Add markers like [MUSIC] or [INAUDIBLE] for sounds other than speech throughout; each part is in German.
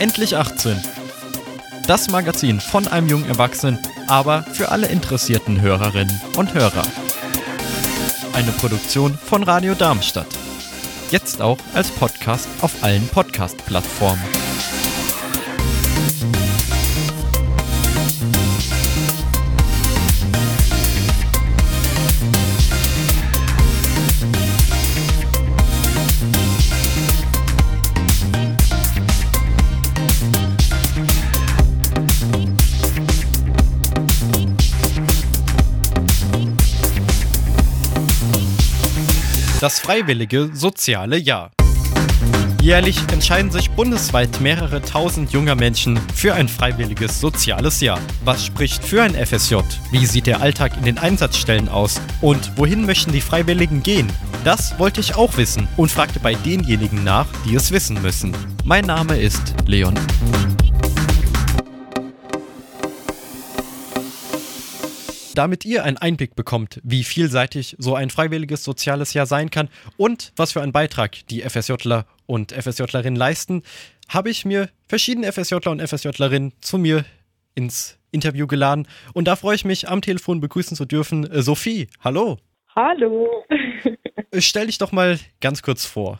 Endlich 18. Das Magazin von einem jungen Erwachsenen, aber für alle interessierten Hörerinnen und Hörer. Eine Produktion von Radio Darmstadt. Jetzt auch als Podcast auf allen Podcast-Plattformen. Das freiwillige soziale Jahr. Jährlich entscheiden sich bundesweit mehrere tausend junger Menschen für ein freiwilliges soziales Jahr. Was spricht für ein FSJ? Wie sieht der Alltag in den Einsatzstellen aus? Und wohin möchten die Freiwilligen gehen? Das wollte ich auch wissen und fragte bei denjenigen nach, die es wissen müssen. Mein Name ist Leon. Damit ihr einen Einblick bekommt, wie vielseitig so ein freiwilliges soziales Jahr sein kann und was für einen Beitrag die FSJler und FSJlerinnen leisten, habe ich mir verschiedene FSJler und FSJlerinnen zu mir ins Interview geladen. Und da freue ich mich, am Telefon begrüßen zu dürfen. Äh, Sophie, hallo. Hallo. [LAUGHS] Äh, stell dich doch mal ganz kurz vor.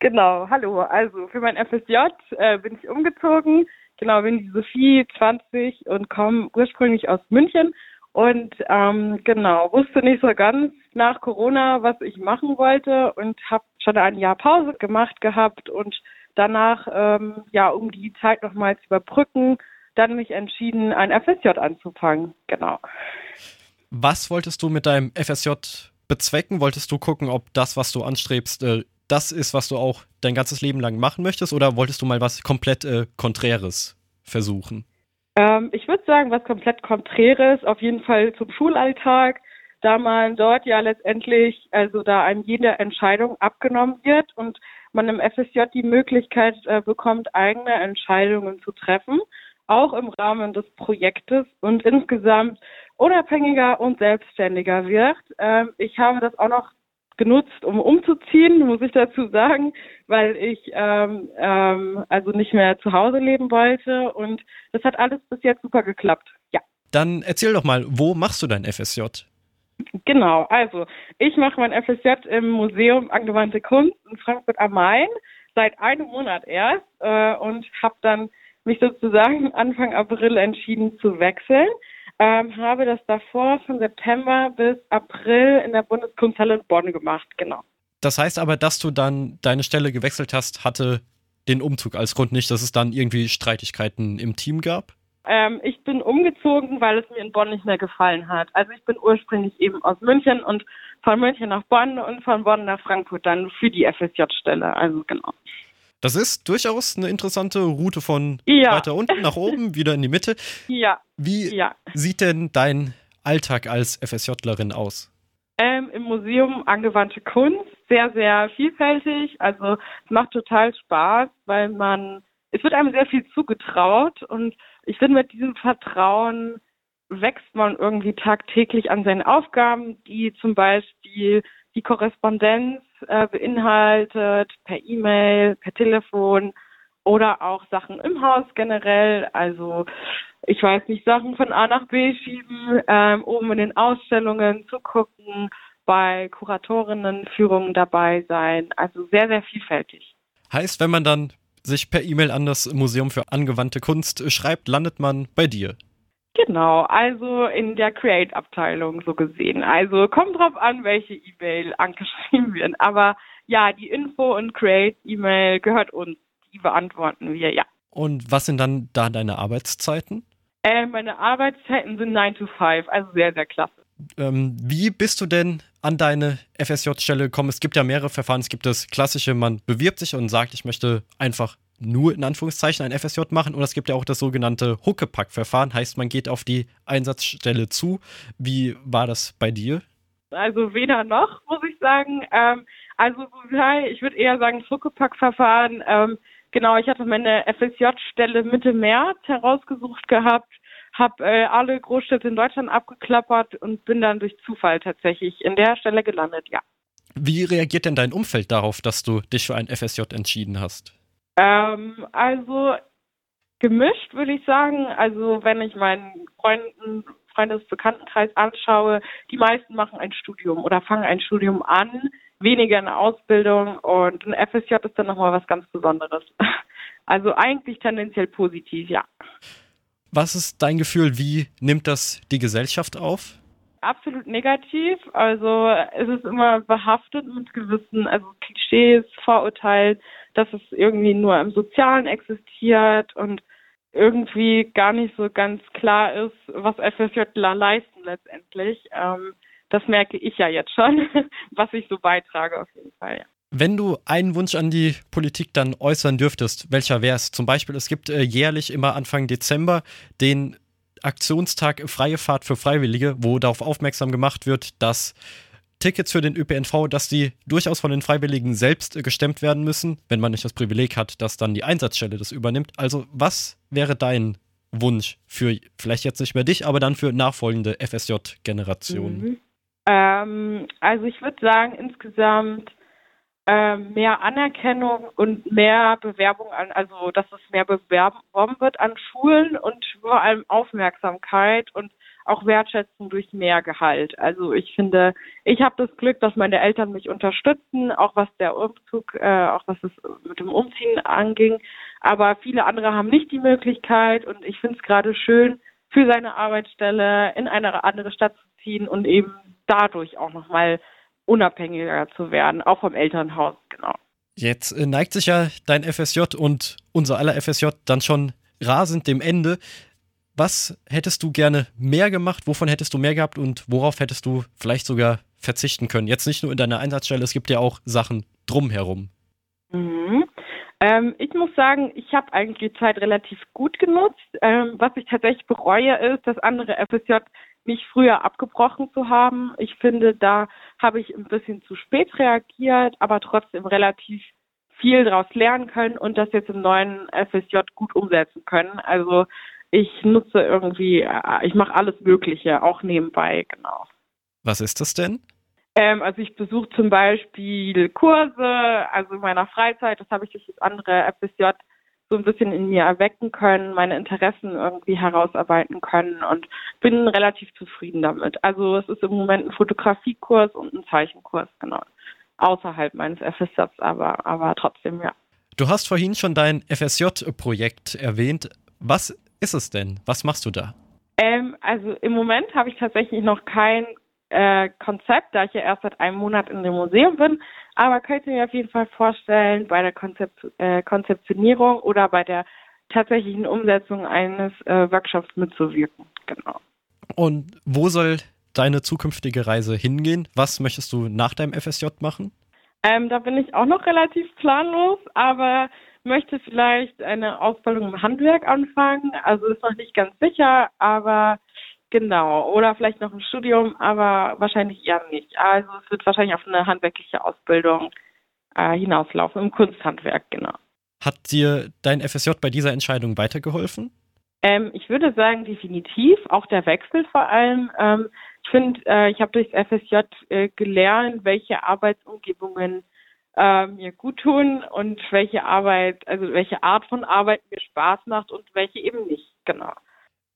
Genau, hallo. Also für mein FSJ äh, bin ich umgezogen. Genau, bin die Sophie, 20 und komme ursprünglich aus München und ähm, genau, wusste nicht so ganz nach Corona, was ich machen wollte und habe schon ein Jahr Pause gemacht gehabt und danach, ähm, ja, um die Zeit nochmal zu überbrücken, dann mich entschieden, ein FSJ anzufangen. Genau. Was wolltest du mit deinem FSJ bezwecken? Wolltest du gucken, ob das, was du anstrebst, äh, das ist, was du auch dein ganzes Leben lang machen möchtest? Oder wolltest du mal was komplett äh, Konträres versuchen? Ähm, ich würde sagen, was komplett Konträres, auf jeden Fall zum Schulalltag, da man dort ja letztendlich, also da einem jede Entscheidung abgenommen wird und man im FSJ die Möglichkeit äh, bekommt, eigene Entscheidungen zu treffen, auch im Rahmen des Projektes und insgesamt unabhängiger und selbstständiger wird. Ähm, ich habe das auch noch genutzt, um umzuziehen, muss ich dazu sagen, weil ich ähm, ähm, also nicht mehr zu Hause leben wollte und das hat alles bis jetzt super geklappt. Ja. Dann erzähl doch mal, wo machst du dein FSJ? Genau, also ich mache mein FSJ im Museum Angewandte Kunst in Frankfurt am Main seit einem Monat erst äh, und habe dann mich sozusagen Anfang April entschieden zu wechseln ähm, habe das davor von September bis April in der Bundeskunsthalle in Bonn gemacht, genau. Das heißt aber, dass du dann deine Stelle gewechselt hast, hatte den Umzug als Grund nicht, dass es dann irgendwie Streitigkeiten im Team gab? Ähm, ich bin umgezogen, weil es mir in Bonn nicht mehr gefallen hat. Also ich bin ursprünglich eben aus München und von München nach Bonn und von Bonn nach Frankfurt dann für die FSJ-Stelle. Also genau. Das ist durchaus eine interessante Route von ja. weiter unten nach oben, [LAUGHS] wieder in die Mitte. Ja. Wie ja. sieht denn dein Alltag als FSJlerin aus? Ähm, Im Museum angewandte Kunst, sehr, sehr vielfältig. Also es macht total Spaß, weil man, es wird einem sehr viel zugetraut und ich finde, mit diesem Vertrauen wächst man irgendwie tagtäglich an seinen Aufgaben, die zum Beispiel die Korrespondenz äh, beinhaltet, per E-Mail, per Telefon oder auch Sachen im Haus generell. Also ich weiß nicht, Sachen von A nach B schieben, ähm, oben in den Ausstellungen zu gucken, bei Kuratorinnenführungen dabei sein. Also sehr, sehr vielfältig. Heißt, wenn man dann sich per E-Mail an das Museum für angewandte Kunst schreibt, landet man bei dir. Genau, also in der Create-Abteilung so gesehen. Also kommt drauf an, welche E-Mail angeschrieben [LAUGHS] wird. Aber ja, die Info- und Create-E-Mail gehört uns. Die beantworten wir, ja. Und was sind dann da deine Arbeitszeiten? Äh, meine Arbeitszeiten sind 9 to 5, also sehr, sehr klasse. Ähm, wie bist du denn an deine FSJ-Stelle gekommen? Es gibt ja mehrere Verfahren. Es gibt das klassische, man bewirbt sich und sagt, ich möchte einfach nur in Anführungszeichen ein FSJ machen und es gibt ja auch das sogenannte Huckepack-Verfahren, heißt man geht auf die Einsatzstelle zu. Wie war das bei dir? Also weder noch, muss ich sagen. Ähm, also ich würde eher sagen das Huckepack-Verfahren. Ähm, genau, ich hatte meine FSJ-Stelle Mitte März herausgesucht gehabt, habe äh, alle Großstädte in Deutschland abgeklappert und bin dann durch Zufall tatsächlich in der Stelle gelandet, ja. Wie reagiert denn dein Umfeld darauf, dass du dich für ein FSJ entschieden hast? Ähm, also gemischt, würde ich sagen. Also wenn ich meinen Freunden, Freundesbekanntenkreis anschaue, die meisten machen ein Studium oder fangen ein Studium an, weniger eine Ausbildung und ein FSJ ist dann nochmal was ganz Besonderes. [LAUGHS] Also eigentlich tendenziell positiv, ja. Was ist dein Gefühl, wie nimmt das die Gesellschaft auf? Absolut negativ. Also es ist immer behaftet mit gewissen, also Klischees, Vorurteilen, dass es irgendwie nur im Sozialen existiert und irgendwie gar nicht so ganz klar ist, was FSJler leisten letztendlich. Ähm, das merke ich ja jetzt schon, [LAUGHS] was ich so beitrage auf jeden Fall. Ja. Wenn du einen Wunsch an die Politik dann äußern dürftest, welcher wäre es? Zum Beispiel, es gibt äh, jährlich immer Anfang Dezember den Aktionstag Freie Fahrt für Freiwillige, wo darauf aufmerksam gemacht wird, dass Tickets für den ÖPNV, dass die durchaus von den Freiwilligen selbst äh, gestemmt werden müssen, wenn man nicht das Privileg hat, dass dann die Einsatzstelle das übernimmt. Also was wäre dein Wunsch für vielleicht jetzt nicht mehr dich, aber dann für nachfolgende FSJ-Generationen? Mhm. Ähm, also ich würde sagen, insgesamt äh, mehr Anerkennung und mehr Bewerbung an, also dass es mehr beworben wird an Schulen und vor allem Aufmerksamkeit und auch Wertschätzung durch mehr Gehalt. Also ich finde, ich habe das Glück, dass meine Eltern mich unterstützen, auch was der Umzug, äh, auch was es mit dem Umziehen anging. Aber viele andere haben nicht die Möglichkeit und ich finde es gerade schön, für seine Arbeitsstelle in eine andere Stadt zu ziehen und eben dadurch auch nochmal unabhängiger zu werden, auch vom Elternhaus, genau. Jetzt äh, neigt sich ja dein FSJ und unser aller FSJ dann schon rasend dem Ende. Was hättest du gerne mehr gemacht? Wovon hättest du mehr gehabt und worauf hättest du vielleicht sogar verzichten können? Jetzt nicht nur in deiner Einsatzstelle, es gibt ja auch Sachen drumherum. Mhm. Ähm, ich muss sagen, ich habe eigentlich die Zeit relativ gut genutzt. Ähm, was ich tatsächlich bereue, ist, dass andere FSJ nicht früher abgebrochen zu haben. Ich finde, da habe ich ein bisschen zu spät reagiert, aber trotzdem relativ viel daraus lernen können und das jetzt im neuen FSJ gut umsetzen können. Also ich nutze irgendwie, äh, ich mache alles Mögliche, auch nebenbei, genau. Was ist das denn? Ähm, also ich besuche zum Beispiel Kurse, also in meiner Freizeit, das habe ich durch das andere FSJ so ein bisschen in mir erwecken können, meine Interessen irgendwie herausarbeiten können und bin relativ zufrieden damit. Also es ist im Moment ein Fotografiekurs und ein Zeichenkurs, genau. Außerhalb meines FSJs, aber, aber trotzdem, ja. Du hast vorhin schon dein FSJ-Projekt erwähnt. Was ist es denn? Was machst du da? Ähm, also im Moment habe ich tatsächlich noch kein äh, Konzept, da ich ja erst seit einem Monat in dem Museum bin. Aber könnt ihr mir auf jeden Fall vorstellen, bei der Konzept, äh, Konzeptionierung oder bei der tatsächlichen Umsetzung eines äh, Workshops mitzuwirken. Genau. Und wo soll deine zukünftige Reise hingehen? Was möchtest du nach deinem FSJ machen? Ähm, da bin ich auch noch relativ planlos, aber möchte vielleicht eine Ausbildung im Handwerk anfangen. Also ist noch nicht ganz sicher, aber Genau, oder vielleicht noch ein Studium, aber wahrscheinlich eher nicht. Also es wird wahrscheinlich auf eine handwerkliche Ausbildung äh, hinauslaufen, im Kunsthandwerk, genau. Hat dir dein FSJ bei dieser Entscheidung weitergeholfen? Ähm, ich würde sagen, definitiv, auch der Wechsel vor allem. Ähm, ich finde, äh, ich habe durchs FSJ äh, gelernt, welche Arbeitsumgebungen äh, mir gut tun und welche Arbeit, also welche Art von Arbeit mir Spaß macht und welche eben nicht, genau.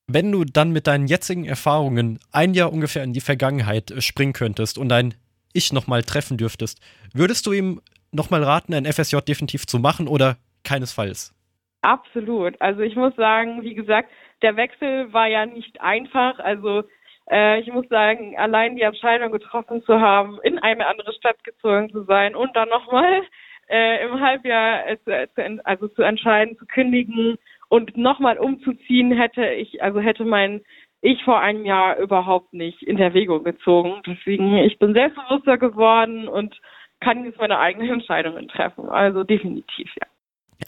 Wenn du dann mit deinen jetzigen Erfahrungen ein Jahr ungefähr in die Vergangenheit äh, springen könntest und dein Ich nochmal treffen dürftest, würdest du ihm nochmal raten, ein FSJ definitiv zu machen oder keinesfalls? Absolut. Also ich muss sagen, wie gesagt, der Wechsel war ja nicht einfach. Also äh, ich muss sagen, allein die Entscheidung getroffen zu haben, in eine andere Stadt gezogen zu sein und dann nochmal äh, im Halbjahr äh, zu, also zu entscheiden, zu kündigen und nochmal umzuziehen hätte ich, also hätte mein ich vor einem Jahr überhaupt nicht in Erwägung gezogen. Deswegen, ich bin selbstbewusster geworden und kann jetzt meine eigenen [LAUGHS] Entscheidungen treffen. Also definitiv, ja.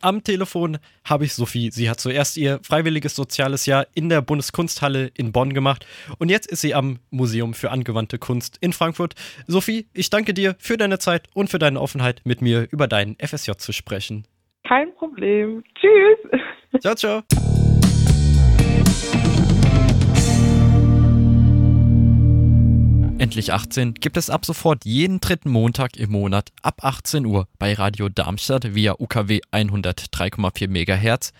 Am Telefon habe ich Sophie. Sie hat zuerst ihr freiwilliges soziales Jahr in der Bundeskunsthalle in Bonn gemacht und jetzt ist sie am Museum für angewandte Kunst in Frankfurt. Sophie, ich danke dir für deine Zeit und für deine Offenheit, mit mir über deinen FSJ zu sprechen. Kein Problem. Tschüss. Ciao, ciao. Endlich 18 gibt es ab sofort jeden dritten Montag im Monat ab 18 Uhr bei Radio Darmstadt via UKW 103,4 MHz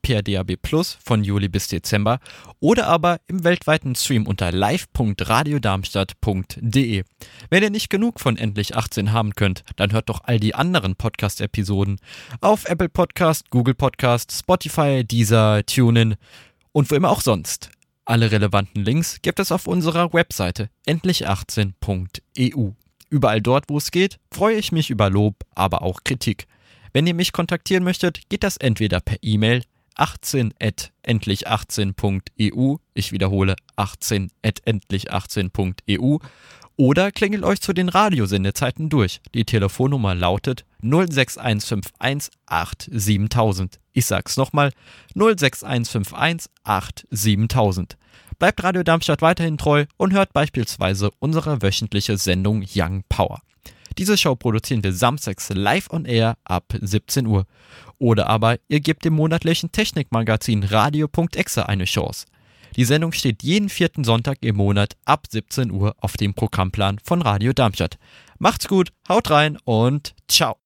per DAB Plus von Juli bis Dezember oder aber im weltweiten Stream unter live.radiodarmstadt.de. Wenn ihr nicht genug von Endlich 18 haben könnt, dann hört doch all die anderen Podcast-Episoden auf Apple Podcast, Google Podcast, Spotify, Deezer, TuneIn und wo immer auch sonst. Alle relevanten Links gibt es auf unserer Webseite endlich18.eu. Überall dort, wo es geht, freue ich mich über Lob, aber auch Kritik. Wenn ihr mich kontaktieren möchtet, geht das entweder per E-Mail 18endlich18.eu, ich wiederhole 18endlich18.eu oder klingelt euch zu den Radiosendezeiten durch. Die Telefonnummer lautet 06151 Ich sag's nochmal 06151 Bleibt Radio Darmstadt weiterhin treu und hört beispielsweise unsere wöchentliche Sendung Young Power. Diese Show produzieren wir samstags live on air ab 17 Uhr. Oder aber ihr gebt dem monatlichen Technikmagazin Radio.exe eine Chance. Die Sendung steht jeden vierten Sonntag im Monat ab 17 Uhr auf dem Programmplan von Radio Darmstadt. Macht's gut, haut rein und ciao.